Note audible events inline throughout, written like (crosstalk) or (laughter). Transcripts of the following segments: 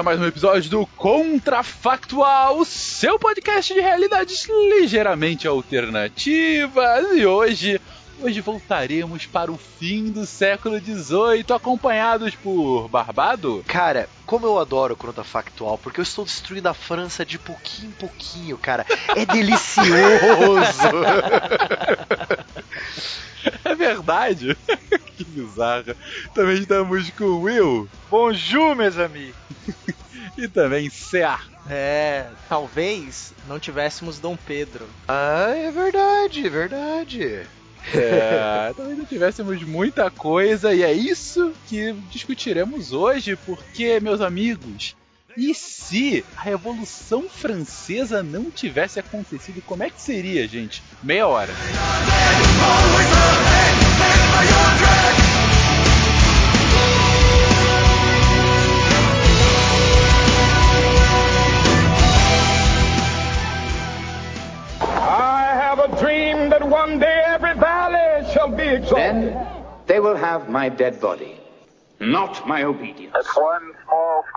A mais um episódio do Contrafactual, o seu podcast de realidades ligeiramente alternativas. E hoje, hoje voltaremos para o fim do século XVIII, acompanhados por Barbado. Cara, como eu adoro o Contrafactual, porque eu estou destruindo a França de pouquinho em pouquinho, cara. É (laughs) delicioso! (laughs) (laughs) É verdade. (laughs) que bizarro. Também estamos com o Will. Bonjour, meus amigos. (laughs) e também Cea. É, talvez não tivéssemos Dom Pedro. Ah, é verdade, é verdade. É, talvez não tivéssemos muita coisa e é isso que discutiremos hoje, porque, meus amigos, e se a Revolução Francesa não tivesse acontecido, como é que seria, gente? Meia hora. I have a dream that one day every valley shall be exalted. Then they will have my dead body, not my obedience. It's one small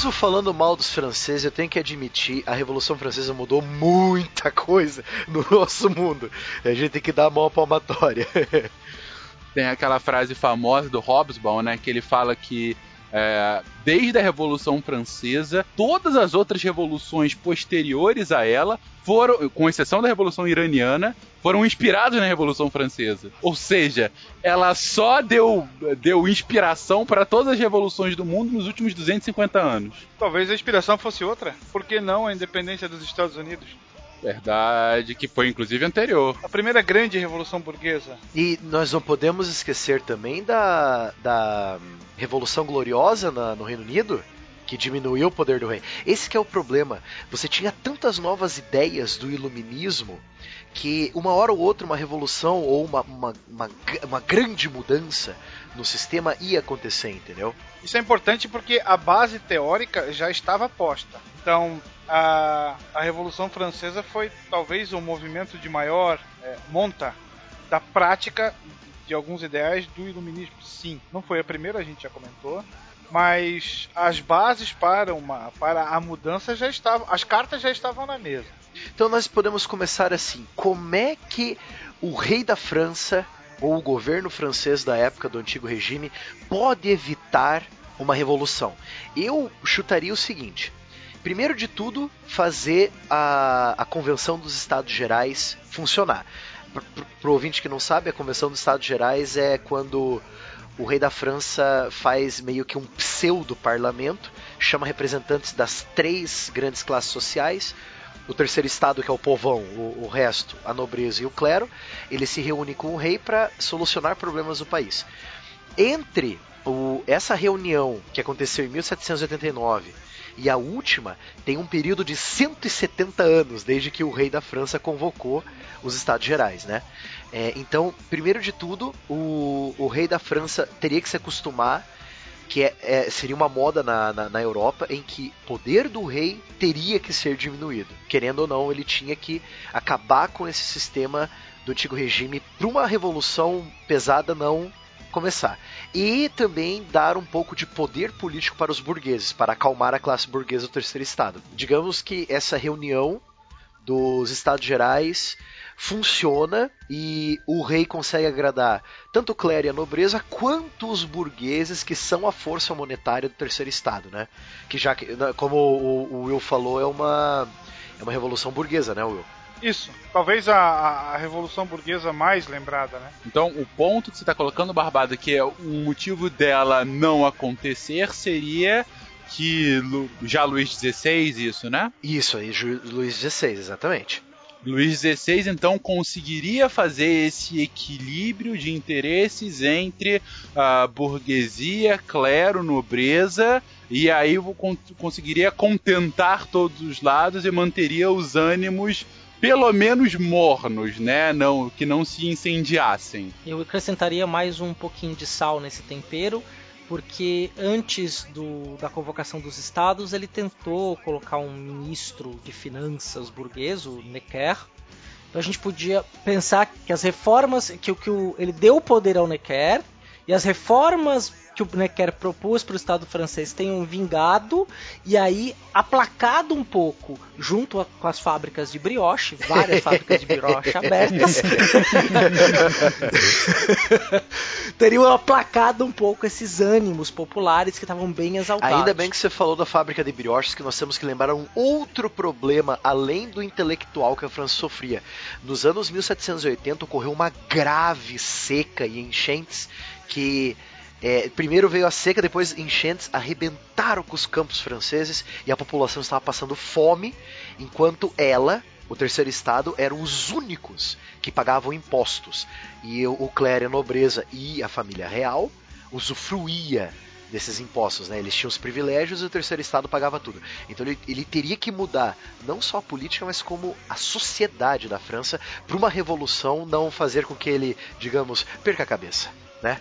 Mesmo falando mal dos franceses, eu tenho que admitir, a Revolução Francesa mudou muita coisa no nosso mundo. A gente tem que dar a mão à palmatória. Tem aquela frase famosa do Hobsbawm, né, que ele fala que é, desde a Revolução Francesa, todas as outras revoluções posteriores a ela foram, com exceção da Revolução Iraniana, foram inspiradas na Revolução Francesa. Ou seja, ela só deu, deu inspiração para todas as revoluções do mundo nos últimos 250 anos. Talvez a inspiração fosse outra. Por que não a independência dos Estados Unidos? Verdade, que foi inclusive anterior. A primeira grande revolução burguesa. E nós não podemos esquecer também da, da Revolução Gloriosa na, no Reino Unido, que diminuiu o poder do rei. Esse que é o problema. Você tinha tantas novas ideias do iluminismo que uma hora ou outra uma revolução ou uma, uma, uma, uma grande mudança no sistema ia acontecer, entendeu? Isso é importante porque a base teórica já estava posta. Então, a, a Revolução Francesa foi talvez o movimento de maior é, monta da prática de alguns ideais do iluminismo. Sim, não foi a primeira, a gente já comentou, mas as bases para uma para a mudança já estavam, as cartas já estavam na mesa. Então nós podemos começar assim: como é que o rei da França ou o governo francês da época do antigo regime pode evitar uma revolução? Eu chutaria o seguinte: primeiro de tudo, fazer a, a Convenção dos Estados Gerais funcionar. Para o ouvinte que não sabe, a Convenção dos Estados Gerais é quando o rei da França faz meio que um pseudo-parlamento, chama representantes das três grandes classes sociais, o terceiro estado, que é o povão, o, o, resto, a nobreza e o clero, ele se reúne com o rei para solucionar problemas do país. Entre o, essa reunião que aconteceu em 1789 e a última tem um período de 170 anos desde que o rei da França convocou os Estados Gerais, né? É, então, primeiro de tudo, o, o rei da França teria que se acostumar que é, é, seria uma moda na, na, na, Europa em que o poder do rei teria que ser diminuído. Querendo ou não, ele tinha que acabar com esse sistema do antigo regime para uma revolução pesada não começar. E também dar um pouco de poder político para os burgueses, para acalmar a classe burguesa do terceiro estado. Digamos que essa reunião dos estados gerais funciona e o rei consegue agradar tanto o clero e a nobreza quanto os burgueses que são a força monetária do terceiro estado, né? Que já como o, Will falou é uma é uma revolução burguesa, né, Will? Isso, talvez a, a, revolução burguesa mais lembrada, né? Então, o ponto que você está colocando, Barbado, que é o motivo dela não acontecer seria que já Luís XVI, isso, né? Isso aí, Luís XVI, exatamente. Luís XVI então conseguiria fazer esse equilíbrio de interesses entre a burguesia, clero, nobreza, e aí conseguiria contentar todos os lados e manteria os ânimos pelo menos mornos, né? Não, que não se incendiassem. Eu acrescentaria mais um pouquinho de sal nesse tempero, porque antes do, da convocação dos estados ele tentou colocar um ministro de finanças burguês, o Necker. Então a gente podia pensar que as reformas que, que o, ele deu o poder ao Necker e as reformas que o Necker propôs para o Estado francês tenham vingado e aí aplacado um pouco junto a, com as fábricas de brioche, várias fábricas de brioche abertas, (laughs) teriam aplacado um pouco esses ânimos populares que estavam bem exaltados. Ainda bem que você falou da fábrica de brioches, que nós temos que lembrar um outro problema além do intelectual que a França sofria. Nos anos 1780 ocorreu uma grave seca e enchentes que é, primeiro veio a seca, depois enchentes arrebentaram com os campos franceses e a população estava passando fome, enquanto ela, o terceiro estado, eram os únicos que pagavam impostos. E o, clero, a nobreza e a família real usufruía desses impostos, né? Eles tinham os privilégios e o terceiro estado pagava tudo. Então ele, ele teria que mudar não só a política, mas como a sociedade da França para uma revolução não fazer com que ele, digamos, perca a cabeça né?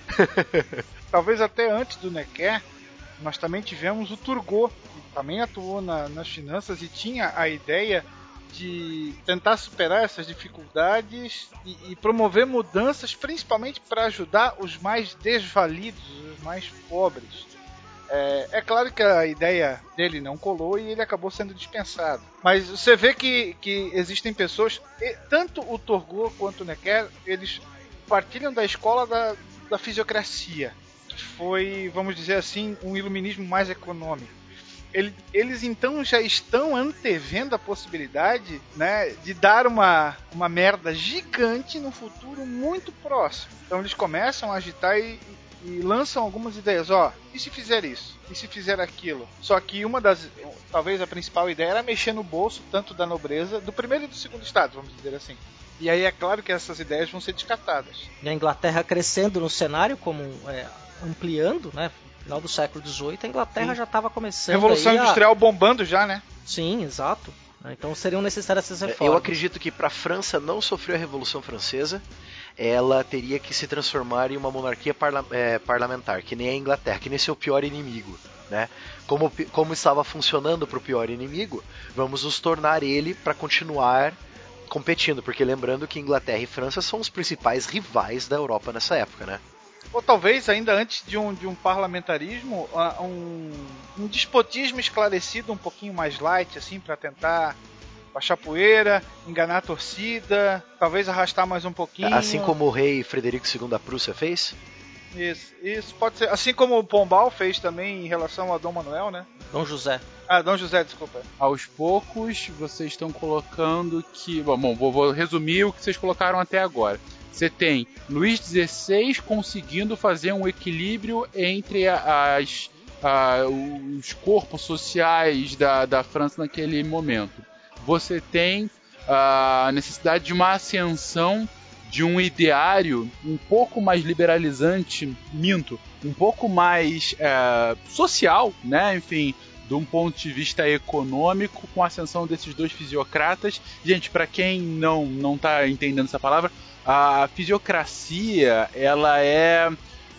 (laughs) Talvez até antes do Necker, nós também tivemos o Turgot, que também atuou na, nas finanças e tinha a ideia de tentar superar essas dificuldades e, e promover mudanças, principalmente para ajudar os mais desvalidos, os mais pobres. É, é, claro que a ideia dele não colou e ele acabou sendo dispensado. Mas você vê que, que existem pessoas, tanto o Turgot quanto o Necker, eles partilham da escola da, da fisiocracia, que foi, vamos dizer assim, um iluminismo mais econômico. Ele, eles então já estão antevendo a possibilidade né, de dar uma, uma merda gigante no futuro muito próximo. Então eles começam a agitar e, e lançam algumas ideias. Ó, e se fizer isso? E se fizer aquilo? Só que uma das, talvez a principal ideia era mexer no bolso tanto da nobreza, do primeiro e do segundo estado, vamos dizer assim. E aí é claro que essas ideias vão ser descartadas. E a Inglaterra crescendo no cenário, como é, ampliando, né? No final do século XVIII, a Inglaterra Sim. já estava começando. Revolução Industrial a... bombando já, né? Sim, exato. Então seriam necessárias essas reformas. Eu acredito que para a França não sofrer a Revolução Francesa, ela teria que se transformar em uma monarquia parla é, parlamentar, que nem a Inglaterra, que nem seu pior inimigo. Né? Como, como estava funcionando para o pior inimigo, vamos nos tornar ele para continuar competindo, porque lembrando que Inglaterra e França são os principais rivais da Europa nessa época, né? Ou talvez ainda antes de um, de um parlamentarismo, um, um despotismo esclarecido um pouquinho mais light, assim, para tentar baixar poeira, enganar a torcida, talvez arrastar mais um pouquinho. Assim como o rei Frederico II da Prússia fez? Isso, isso pode ser. Assim como o Pombal fez também em relação a Dom Manuel, né? Dom José. Ah, Dom José, desculpa. Aos poucos, vocês estão colocando que. Bom, vou, vou resumir o que vocês colocaram até agora. Você tem Luís XVI conseguindo fazer um equilíbrio entre as, os corpos sociais da, da França naquele momento. Você tem a necessidade de uma ascensão de um ideário um pouco mais liberalizante, minto, um pouco mais é, social, né? Enfim, de um ponto de vista econômico, com a ascensão desses dois fisiocratas. Gente, para quem não não está entendendo essa palavra, a fisiocracia ela é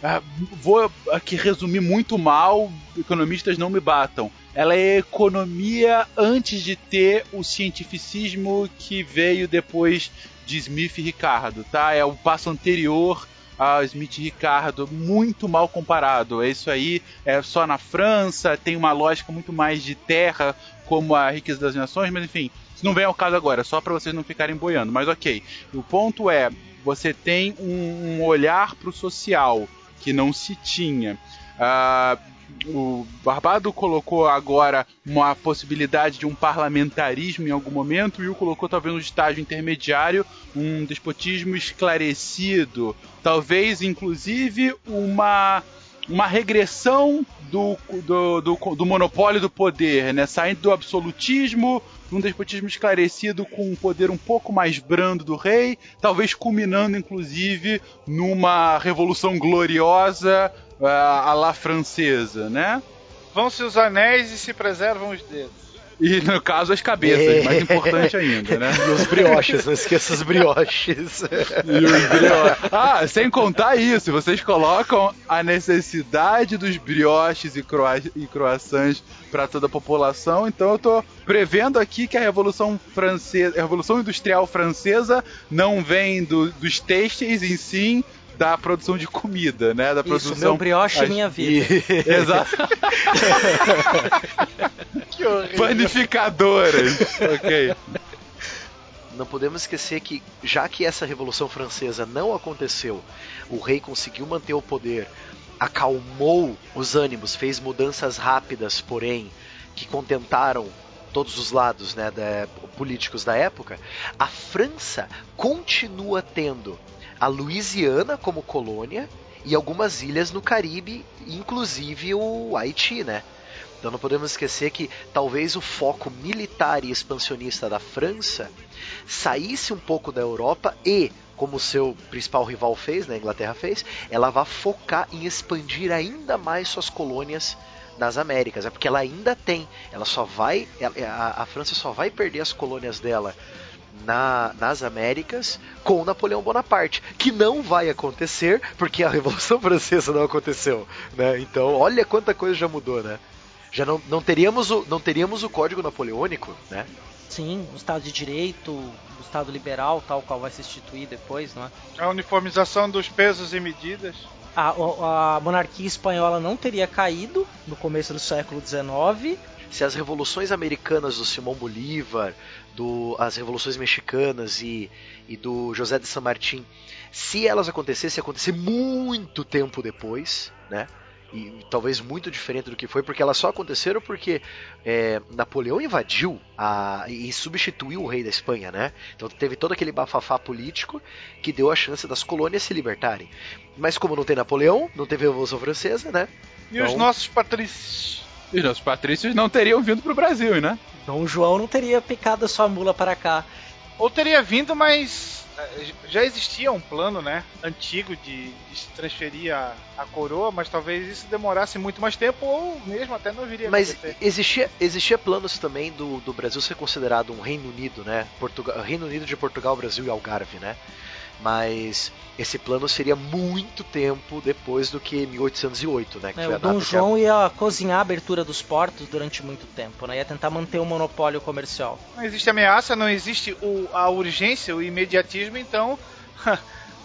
ah, vou aqui resumir muito mal, economistas não me batam. Ela é economia antes de ter o cientificismo que veio depois de Smith e Ricardo, tá? É o passo anterior a Smith e Ricardo, muito mal comparado. É isso aí, é só na França, tem uma lógica muito mais de terra, como a Riqueza das Nações, mas enfim, isso não vem ao caso agora, só para vocês não ficarem boiando. Mas ok, o ponto é, você tem um, um olhar para o social que não se tinha. Uh, o Barbado colocou agora uma possibilidade de um parlamentarismo em algum momento, e o colocou talvez no estágio intermediário um despotismo esclarecido, talvez inclusive uma uma regressão do, do, do, do, monopólio do poder, né? Saindo do absolutismo, um despotismo esclarecido com um poder um pouco mais brando do rei, talvez culminando inclusive numa revolução gloriosa uh, à la francesa, né? Vão-se os anéis e se preservam os dedos. E no caso as cabeças, é. mais importante ainda, né? E os brioches, não esqueça os brioches. E os brioches. Ah, sem contar isso, vocês colocam a necessidade dos brioches e, croa e croissants para toda a população, então eu tô prevendo aqui que a Revolução Francesa, a Revolução Industrial Francesa não vem do, dos têxteis em si, da produção de comida, né? Da produção. Isso, meu brioche é minha vida. (laughs) Exato. (laughs) que horrível. Panificadoras. ok. Não podemos esquecer que, já que essa Revolução Francesa não aconteceu, o rei conseguiu manter o poder, acalmou os ânimos, fez mudanças rápidas, porém, que contentaram todos os lados né, da, políticos da época, a França continua tendo a Louisiana como colônia e algumas ilhas no Caribe, inclusive o Haiti, né? Então não podemos esquecer que talvez o foco militar e expansionista da França saísse um pouco da Europa e, como seu principal rival fez, né, a Inglaterra fez, ela vai focar em expandir ainda mais suas colônias nas Américas. É porque ela ainda tem, ela só vai, a, a França só vai perder as colônias dela na, nas Américas com Napoleão Bonaparte, que não vai acontecer porque a Revolução (laughs) Francesa não aconteceu, né? Então, olha quanta coisa já mudou, né? Já não, não teríamos o não teríamos o Código Napoleônico, né? Sim, o Estado de Direito, o Estado Liberal, tal qual vai se instituir depois, não é? A uniformização dos pesos e medidas. A, a monarquia espanhola não teria caído no começo do século XIX se as revoluções americanas do Simão Bolívar, do, as revoluções mexicanas e, e do José de San Martín, se elas acontecessem, acontecer muito tempo depois, né? e talvez muito diferente do que foi, porque elas só aconteceram porque é, Napoleão invadiu a, e substituiu o rei da Espanha, né? Então teve todo aquele bafafá político que deu a chance das colônias se libertarem. Mas como não tem Napoleão, não teve a Revolução Francesa, né? E então... os nossos patrícios? Os nossos patrícios não teriam vindo pro Brasil, né? Dom João não teria picado a sua mula para cá. Ou teria vindo, mas eh, já existia um plano, né, antigo de, de se transferir a, a, coroa, mas talvez isso demorasse muito mais tempo ou mesmo até não viria. Mas existia, existia planos também do, do Brasil ser considerado um Reino Unido, né, Portugal, Reino Unido de Portugal, Brasil e Algarve, né? Mas esse plano seria muito tempo depois do que 1808, né? Que é, o Dom João ia cozinhar a abertura dos portos durante muito tempo, né? Ia tentar manter o monopólio comercial. Não existe ameaça, não existe o, a urgência, o imediatismo, então (laughs)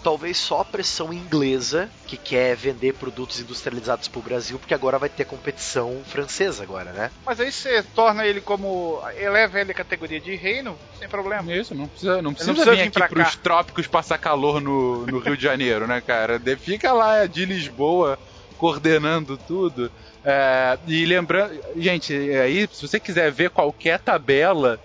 talvez só a pressão inglesa que quer vender produtos industrializados para o Brasil, porque agora vai ter competição francesa agora, né? Mas aí você torna ele como eleva ele a categoria de reino, sem problema. Isso, não precisa, não precisa, não precisa vir, vir aqui para os trópicos passar calor no, no Rio de Janeiro, né, cara? Fica lá de Lisboa coordenando tudo. É, e lembrando, gente, aí se você quiser ver qualquer tabela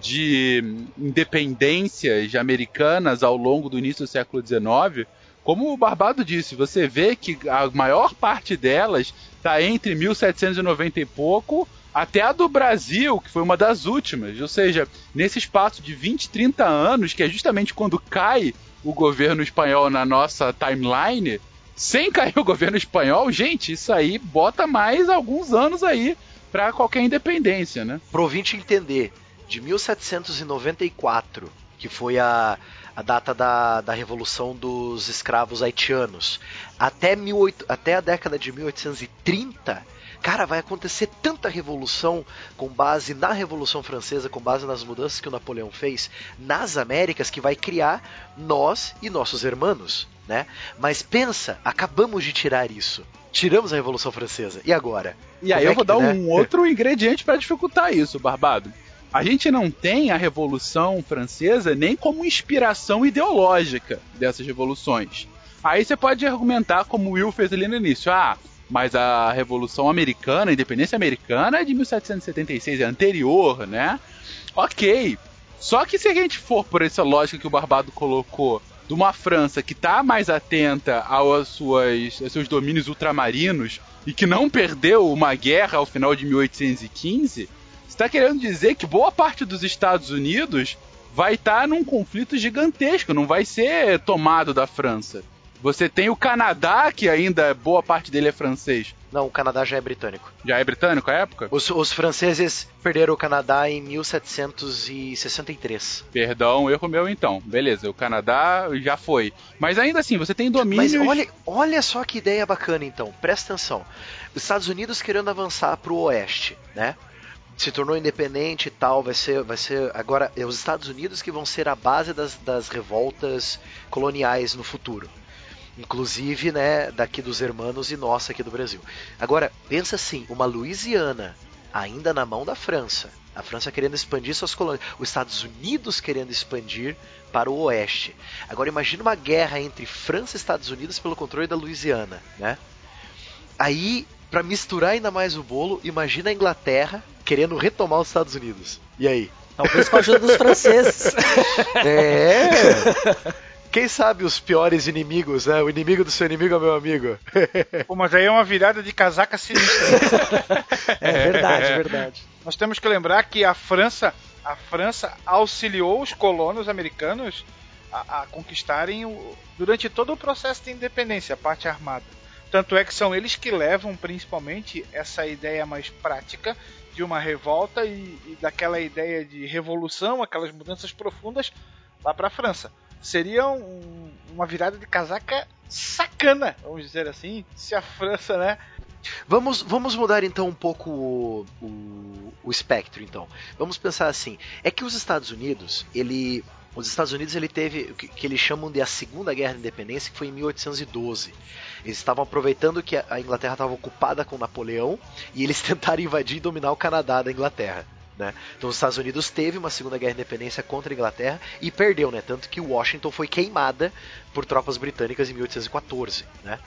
de independências americanas ao longo do início do século XIX, como o Barbado disse, você vê que a maior parte delas está entre 1790 e pouco até a do Brasil, que foi uma das últimas. Ou seja, nesse espaço de 20, 30 anos, que é justamente quando cai o governo espanhol na nossa timeline, sem cair o governo espanhol, gente, isso aí bota mais alguns anos aí para qualquer independência, né? Pro entender, de 1794, que foi a, a data da, da Revolução dos Escravos Haitianos, até, 18, até a década de 1830, cara, vai acontecer tanta revolução com base na Revolução Francesa, com base nas mudanças que o Napoleão fez nas Américas, que vai criar nós e nossos irmãos, né? Mas pensa, acabamos de tirar isso. Tiramos a Revolução Francesa. E agora? E aí Como eu é vou que, dar né? um outro ingrediente para dificultar isso, Barbado. A gente não tem a Revolução Francesa nem como inspiração ideológica dessas revoluções. Aí você pode argumentar, como o Will fez ali no início, ah, mas a Revolução Americana, a Independência Americana é de 1776, é anterior, né? Ok. Só que se a gente for por essa lógica que o Barbado colocou, de uma França que está mais atenta aos, suas, aos seus domínios ultramarinos e que não perdeu uma guerra ao final de 1815, está querendo dizer que boa parte dos Estados Unidos vai estar num conflito gigantesco, não vai ser tomado da França. Você tem o Canadá, que ainda boa parte dele é francês. Não, o Canadá já é britânico. Já é britânico a época? Os, os franceses perderam o Canadá em 1763. Perdão, erro meu então. Beleza, o Canadá já foi. Mas ainda assim, você tem domínios... Mas olha, olha só que ideia bacana então, presta atenção. Os Estados Unidos querendo avançar para o oeste, né? Se tornou independente e tal, vai ser, vai ser. Agora, é os Estados Unidos que vão ser a base das, das revoltas coloniais no futuro. Inclusive, né, daqui dos hermanos e nossa aqui do Brasil. Agora, pensa assim, uma Louisiana ainda na mão da França. A França querendo expandir suas colônias. Os Estados Unidos querendo expandir para o oeste. Agora imagina uma guerra entre França e Estados Unidos pelo controle da Louisiana, né? Aí, para misturar ainda mais o bolo, imagina a Inglaterra querendo retomar os Estados Unidos. E aí? Talvez com a ajuda dos franceses. (laughs) É. Quem sabe os piores inimigos, né? O inimigo do seu inimigo é meu amigo. Pô, mas aí é uma virada de casaca sinistra. (laughs) É verdade, é verdade. Nós temos que lembrar que a França, a França auxiliou os colonos americanos a, a conquistarem o, durante todo o processo de independência, a parte armada. Tanto é que são eles que levam principalmente essa ideia mais prática de uma revolta e, e daquela ideia de revolução, aquelas mudanças profundas lá para a França. Seria um, uma virada de casaca sacana, vamos dizer assim, se a França, né, Vamos, vamos mudar então um pouco o, o, o espectro, então. Vamos pensar assim: é que os Estados Unidos, ele. Os Estados Unidos ele teve o que, que eles chamam de a Segunda Guerra de Independência, que foi em 1812. Eles estavam aproveitando que a Inglaterra estava ocupada com Napoleão e eles (laughs) tentaram invadir e dominar o Canadá da Inglaterra. Né? Então os Estados Unidos teve uma Segunda Guerra de Independência contra a Inglaterra e perdeu, né? Tanto que Washington foi queimada por tropas britânicas em 1814, né?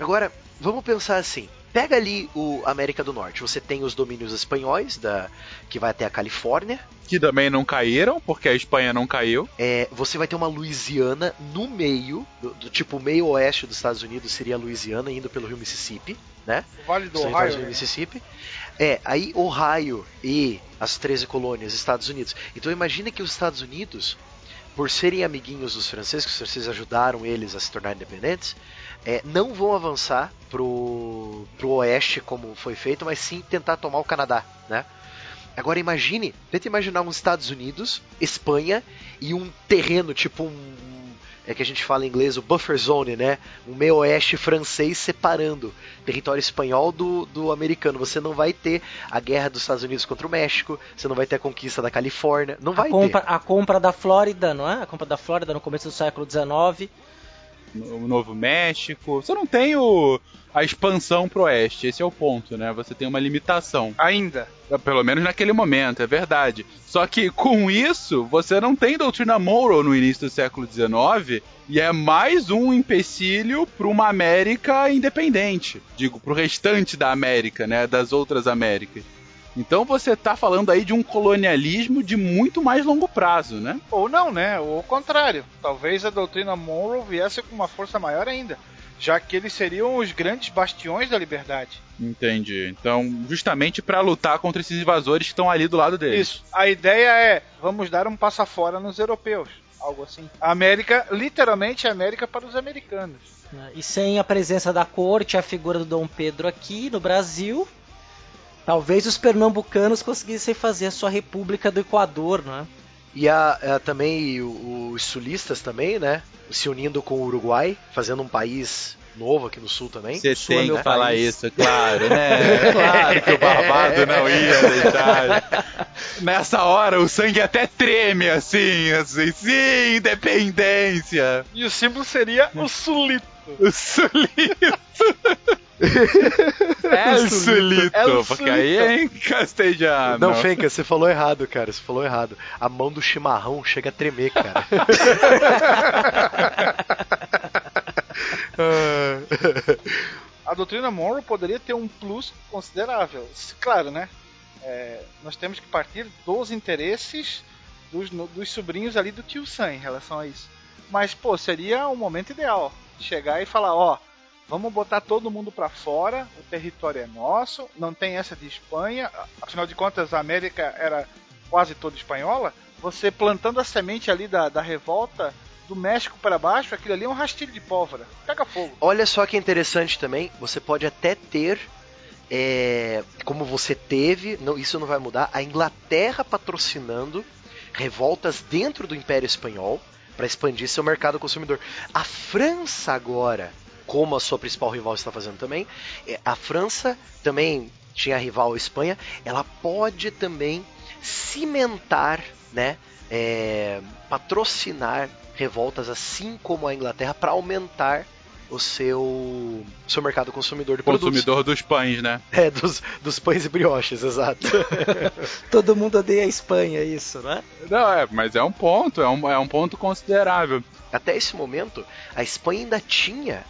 Agora, vamos pensar assim. Pega ali o América do Norte. Você tem os domínios espanhóis, da, que vai até a Califórnia. Que também não caíram, porque a Espanha não caiu. É, você vai ter uma Louisiana no meio, do, do tipo meio oeste dos Estados Unidos seria a Louisiana, indo pelo rio Mississippi, né? o Vale do Ohio. territórios do né? Mississippi. É, aí Ohio e as 13 colônias, Estados Unidos. Então imagina que os Estados Unidos, por serem amiguinhos dos franceses, que os franceses ajudaram eles a se tornar independentes, é, não vão avançar pro, pro oeste como foi feito, mas sim tentar tomar o Canadá, né? Agora imagine, tenta imaginar uns Estados Unidos, Espanha e um terreno tipo um é que a gente fala em inglês o buffer zone, né? Um meio oeste francês separando território espanhol do, do americano. Você não vai ter a guerra dos Estados Unidos contra o México, você não vai ter a conquista da Califórnia, não vai A compra, ter. a compra da Flórida, não é? A compra da Flórida no começo do século XIX. O Novo México. Você não tem o, a expansão pro oeste, esse é o ponto, né? Você tem uma limitação. Ainda. Pelo menos naquele momento, é verdade. Só que com isso, você não tem doutrina Monroe no início do século XIX e é mais um empecilho para uma América independente. Digo, pro restante da América, né? Das outras Américas. Então você tá falando aí de um colonialismo de muito mais longo prazo, né? Ou não, né? Ou ao contrário. Talvez a doutrina Monroe viesse com uma força maior ainda. Já que eles seriam os grandes bastiões da liberdade. Entendi. Então, justamente para lutar contra esses invasores que estão ali do lado deles. Isso. A ideia é, vamos dar um passo fora nos europeus. algo assim. A América, literalmente a América para os americanos. E sem a presença da corte, a figura do Dom Pedro aqui no Brasil, talvez os pernambucanos conseguissem fazer a sua República do Equador, né? E a, a- também o- os sulistas também, né? Se unindo com o Uruguai, fazendo um país novo aqui no sul também. Você é tem que falar país. isso, claro, né? (laughs) Claro que o Barbado não ia deixar. (laughs) Nessa hora o sangue até treme assim, assim, sim, independência. E o símbolo seria o sulito. O sulito. (laughs) É sulito, É porque sulito. aí é em castelhano. Não, Fenca, você falou errado, cara. Você falou errado. A mão do chimarrão chega a tremer, cara. (laughs) A doutrina Monroe poderia ter um plus considerável. Claro, né? É, nós temos que partir dos interesses dos, dos sobrinhos ali do tio Sam em relação a isso. Mas, pô, seria o momento ideal. Chegar e falar, ó, vamos botar todo mundo pra fora, o território é nosso, não tem essa de Espanha, afinal de contas a América era quase toda espanhola. Você plantando a semente ali da, da revolta do México para baixo, aquilo ali é um rastilho de pólvora. Pega fogo. Olha só que interessante também, você pode até ter, é, como você teve, não, isso não vai mudar, a Inglaterra patrocinando revoltas dentro do Império Espanhol para expandir seu mercado consumidor. A França agora, como a sua principal rival está fazendo também, é, a França também tinha a rival a Espanha, ela pode também cimentar, né, é, patrocinar revoltas assim como a Inglaterra para aumentar o seu seu mercado consumidor de produtos. Consumidor dos pães, né? É, dos, dos pães e brioches, exato. (laughs) Todo mundo odeia a Espanha, isso, né? Não, é, mas é um ponto, é um, é um ponto considerável. Até esse momento, a Espanha ainda tinha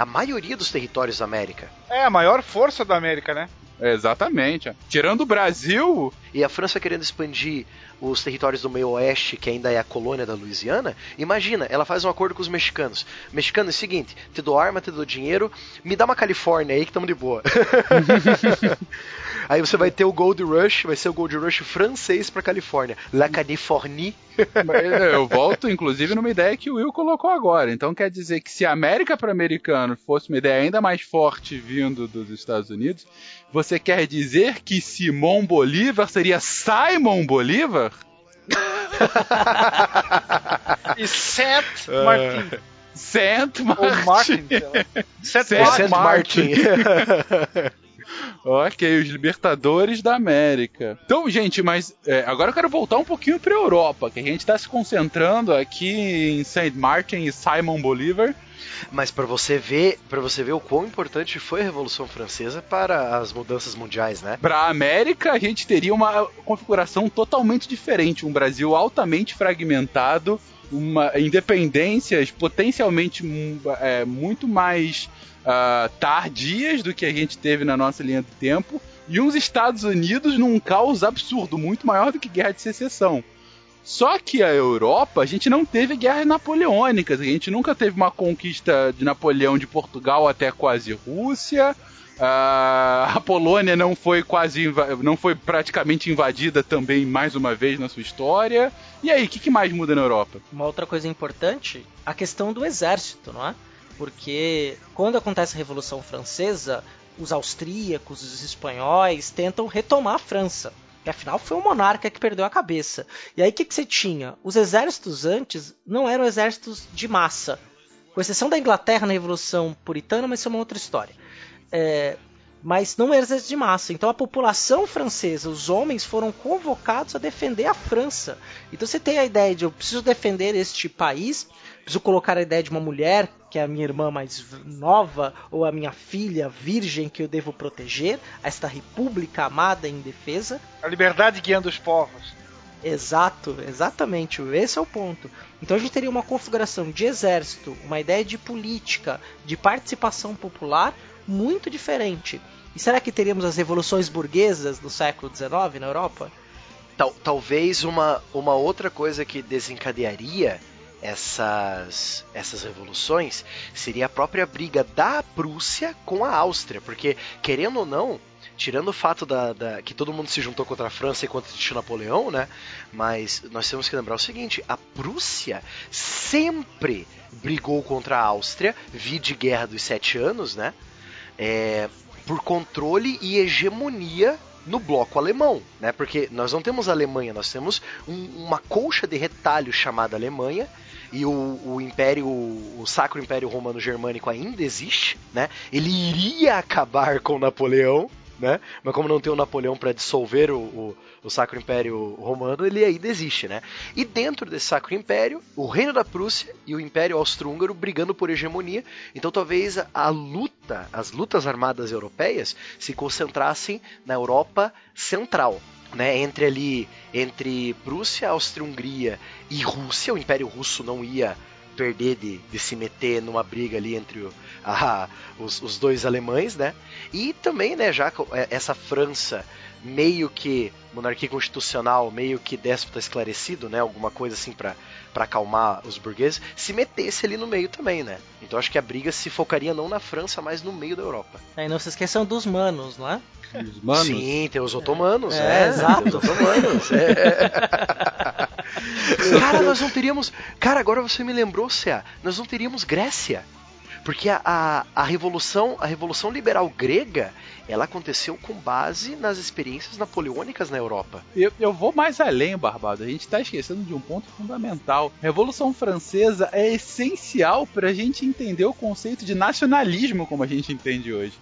a maioria dos territórios da América. É a maior força da América, né? Exatamente. Tirando o Brasil, E a França querendo expandir os territórios do meio oeste, que ainda é a colônia da Louisiana, imagina, ela faz um acordo com os mexicanos. Mexicanos, é o seguinte, te dou arma, te dou dinheiro, me dá uma Califórnia aí que tamo de boa. (laughs) aí você vai ter o Gold Rush, vai ser o Gold Rush francês pra Califórnia. La Californie. eu volto inclusive numa ideia que o Will colocou agora. Então quer dizer que se a América para americano fosse uma ideia ainda mais forte vindo dos Estados Unidos, você quer dizer que Simão Bolívar seria Simon Bolívar? (laughs) E Saint Martin. Saint Ou Martin. Martin, Saint (laughs) Martin. Martin. (laughs) Ok, os libertadores da América. Então, gente, mas é, agora eu quero voltar um pouquinho para Europa, que a gente está se concentrando aqui em Saint Martin e Simon Bolívar. Mas para você ver, para você ver o quão importante foi a Revolução Francesa para as mudanças mundiais, né? Para a América, a gente teria uma configuração totalmente diferente, um Brasil altamente fragmentado, uma independências potencialmente é, muito mais ah, tardias do que a gente teve na nossa linha do tempo, e uns Estados Unidos num caos absurdo, muito maior do que guerra de secessão. Só que a Europa, a gente não teve guerras napoleônicas, a gente nunca teve uma conquista de Napoleão de Portugal até quase Rússia. Ah, a Polônia não foi quase não foi praticamente invadida também mais uma vez na sua história. E aí, o que, que mais muda na Europa? Uma outra coisa importante, a questão do exército, não é? Porque quando acontece a Revolução Francesa, os austríacos, os espanhóis tentam retomar a França. Afinal foi um monarca que perdeu a cabeça. E aí o que, que você tinha? Os exércitos antes não eram exércitos de massa. Com exceção da Inglaterra na Revolução Puritana, mas isso é uma outra história. É, mas não era exército de massa. Então a população francesa, os homens foram convocados a defender a França. Então você tem a ideia de eu preciso defender este país, preciso colocar a ideia de uma mulher, que é a minha irmã mais nova, ou a minha filha virgem que eu devo proteger, esta república amada em defesa. A liberdade guiando os povos. Exato, exatamente. Esse é o ponto. Então a gente teria uma configuração de exército, uma ideia de política, de participação popular muito diferente. E será que teríamos as revoluções burguesas do século XIX na Europa? Tal, talvez uma, uma outra coisa que desencadearia essas, essas revoluções seria a própria briga da Prússia com a Áustria, porque, querendo ou não, tirando o fato da, da, que todo mundo se juntou contra a França enquanto existiu Napoleão, né? Mas nós temos que lembrar o seguinte: a Prússia sempre brigou contra a Áustria, vi de Guerra dos Sete Anos, né? É, por controle e hegemonia no bloco alemão, né? Porque nós não temos a Alemanha, nós temos um, uma colcha de retalho chamada Alemanha e o, o Império, o Sacro Império Romano Germânico ainda existe, né? Ele iria acabar com Napoleão, né? Mas como não tem o Napoleão para dissolver o, o, o, Sacro Império Romano, ele ainda existe, né? E dentro desse Sacro Império, o Reino da Prússia e o Império Austro-Húngaro brigando por hegemonia. Então talvez a, a luta, as lutas armadas europeias se concentrassem na Europa Central, né, entre ali entre Prússia, Áustria-Hungria e Rússia, o Império Russo não ia perder de, de se meter numa briga ali entre o, (laughs) a, os, os, dois alemães, né? E também, né, já é, essa França meio que monarquia constitucional, meio que déspota esclarecido, né? Alguma coisa assim para para acalmar os burgueses, se metesse ali no meio também, né? Então acho que a briga se focaria não na França, mas no meio da Europa. É, e não se esqueçam dos manos, não é? Os manos? Sim, tem os otomanos, é, é exato. Os otomanos, é. (laughs) Cara, nós não teríamos. Cara, agora você me lembrou, Cé, nós não teríamos Grécia. Porque a, a, a, revolução a revolução liberal grega ela aconteceu com base nas experiências napoleônicas na Europa. Eu, eu vou mais além, Barbado. A gente está esquecendo de um ponto fundamental. A Revolução Francesa é essencial para a gente entender o conceito de nacionalismo como a gente entende hoje.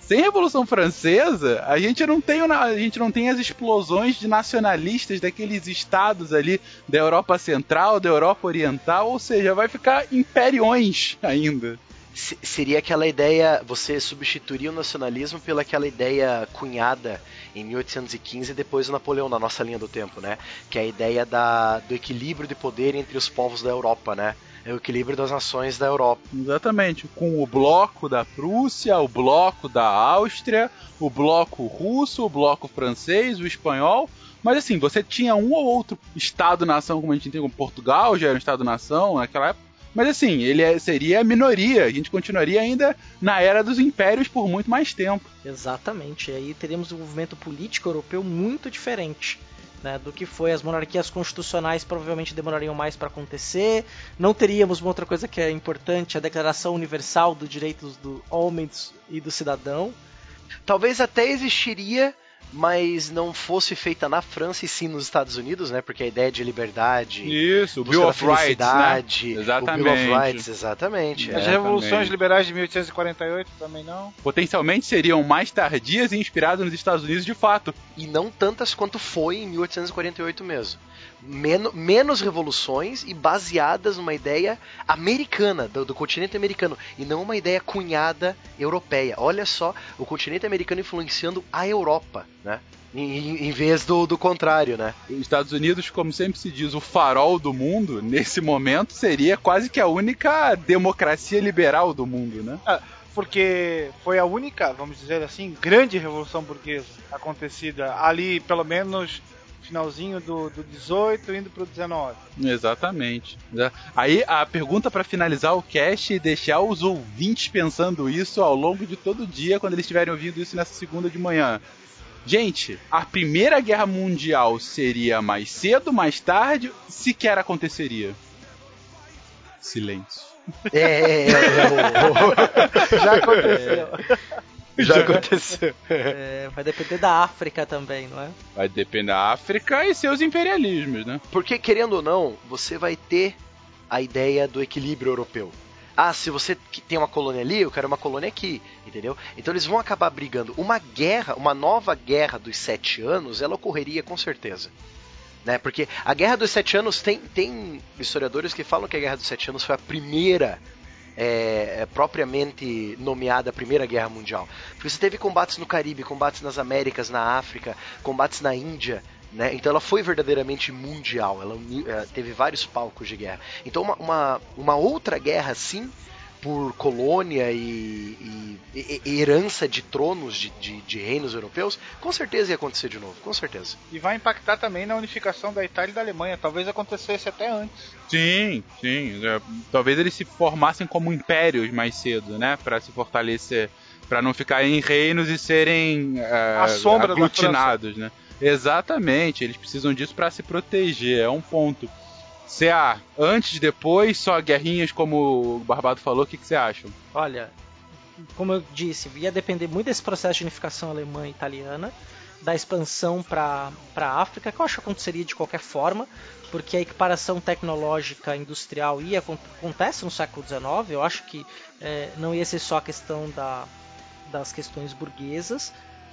Sem Revolução Francesa, a gente não tem a gente não tem as explosões de nacionalistas daqueles estados ali da Europa Central, da Europa Oriental, ou seja, vai ficar imperiões ainda seria aquela ideia, você substituiria o nacionalismo pela aquela ideia cunhada em 1815 depois do Napoleão na nossa linha do tempo, né? Que é a ideia da, do equilíbrio de poder entre os povos da Europa, né? É o equilíbrio das nações da Europa. Exatamente, com o bloco da Prússia, o bloco da Áustria, o bloco russo, o bloco francês, o espanhol, mas assim, você tinha um ou outro Estado-nação, como a gente tem, como Portugal já era um Estado-nação naquela época, mas assim, ele é, seria a minoria. A gente continuaria ainda na era dos impérios por muito mais tempo. Exatamente. E aí teríamos um movimento político europeu muito diferente. Né, do que foi as monarquias constitucionais provavelmente demorariam mais para acontecer. Não teríamos uma outra coisa que é importante, a Declaração Universal dos Direitos do Homem e do Cidadão. Talvez até existiria mas não fosse feita na França e sim nos Estados Unidos, né? Porque a ideia de liberdade, isso, o Bill of Rights, né? exatamente, o Bill of Rights, exatamente. As é. revoluções liberais de 1848 também não. Potencialmente seriam mais tardias e inspiradas nos Estados Unidos de fato. E não tantas quanto foi em 1848 mesmo men menos revoluções e baseadas numa ideia americana, do, do, continente americano, e não uma ideia cunhada europeia. Olha só, o continente americano influenciando a Europa, né? Em, em vez do, do contrário, né? Os Estados Unidos, como sempre se diz, o farol do mundo, (laughs) nesse momento, seria quase que a única democracia liberal do mundo, né? Ah porque foi a única, vamos dizer assim, grande revolução burguesa acontecida ali, pelo menos finalzinho do, do 18 indo pro 19. Exatamente. Aí a pergunta para finalizar o cast e deixar os ouvintes pensando isso ao longo de todo o dia quando eles estiverem ouvindo isso nessa segunda de manhã. Gente, a Primeira Guerra Mundial seria mais cedo, mais tarde, sequer aconteceria? Silêncio. É, é, é, é já aconteceu. (laughs) Já (laughs) aconteceu. É, vai depender da África também, não é? Vai depender da África e seus imperialismos, né? Porque, querendo ou não, você vai ter a ideia do equilíbrio europeu. Ah, se você tem uma colônia ali, eu quero uma colônia aqui, entendeu? Então eles vão acabar brigando. Uma guerra, uma nova guerra dos sete anos, ela ocorreria com certeza. Né? Porque a Guerra dos Sete Anos tem, tem historiadores que falam que a Guerra dos Sete Anos foi a primeira é, é, propriamente nomeada Primeira Guerra Mundial. Porque você teve combates no Caribe, combates nas Américas, na África, combates na Índia. Né? Então ela foi verdadeiramente mundial, ela é, teve vários palcos de guerra. Então uma, uma, uma outra guerra, sim, por colônia e, e, e herança de tronos de, de, de, reinos europeus, com certeza ia acontecer de novo, com certeza. E vai impactar também na unificação da Itália e da Alemanha, talvez acontecesse até antes. Sim, sim. É, talvez eles se formassem como impérios mais cedo, né, para se fortalecer. Para não ficar em reinos e serem A sombra da aglutinados, né? Exatamente, eles precisam disso para se proteger, é um ponto. CA, antes, depois, só guerrinhas como o Barbado falou, o que, que você acha? Olha, como eu disse, ia depender muito desse processo de unificação alemã e italiana, da expansão para a África, que eu acho que aconteceria de qualquer forma, porque a equiparação tecnológica industrial ia acontece no século XIX. Eu acho que é, não ia ser só a questão da, das questões burguesas,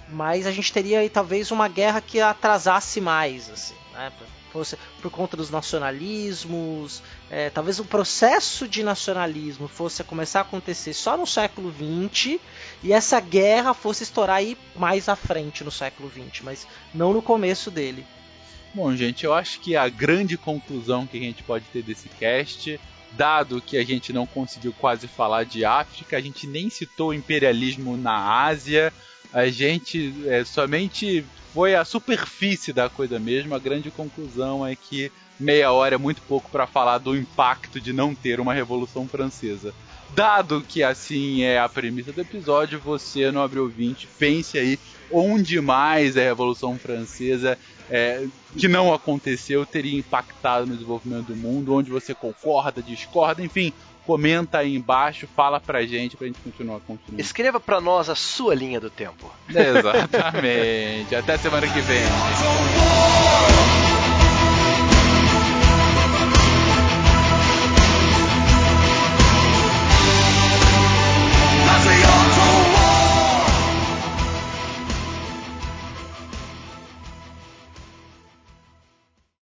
mas a gente teria aí talvez uma guerra que atrasasse mais, assim, né? Fosse por conta dos nacionalismos, é, talvez o processo de nacionalismo fosse começar a acontecer só no século XX e essa guerra fosse estourar aí mais à frente no século XX, mas não no começo dele. Bom, gente, eu acho que a grande conclusão que a gente pode ter desse cast dado que a gente não conseguiu quase falar de África, a gente nem citou imperialismo na Ásia, a gente é, somente foi a superfície da coisa mesmo. A grande conclusão é que meia hora é muito pouco para falar do impacto de não ter uma Revolução Francesa. Dado que assim é a premissa do episódio, você, nobre ouvinte, pense aí onde mais a Revolução Francesa é, que não aconteceu teria impactado no desenvolvimento do mundo, onde você concorda, discorda, enfim, comenta aí embaixo, fala pra gente pra gente continuar construindo. Escreva pra nós a sua linha do tempo. Exatamente. Até semana que vem. (laughs)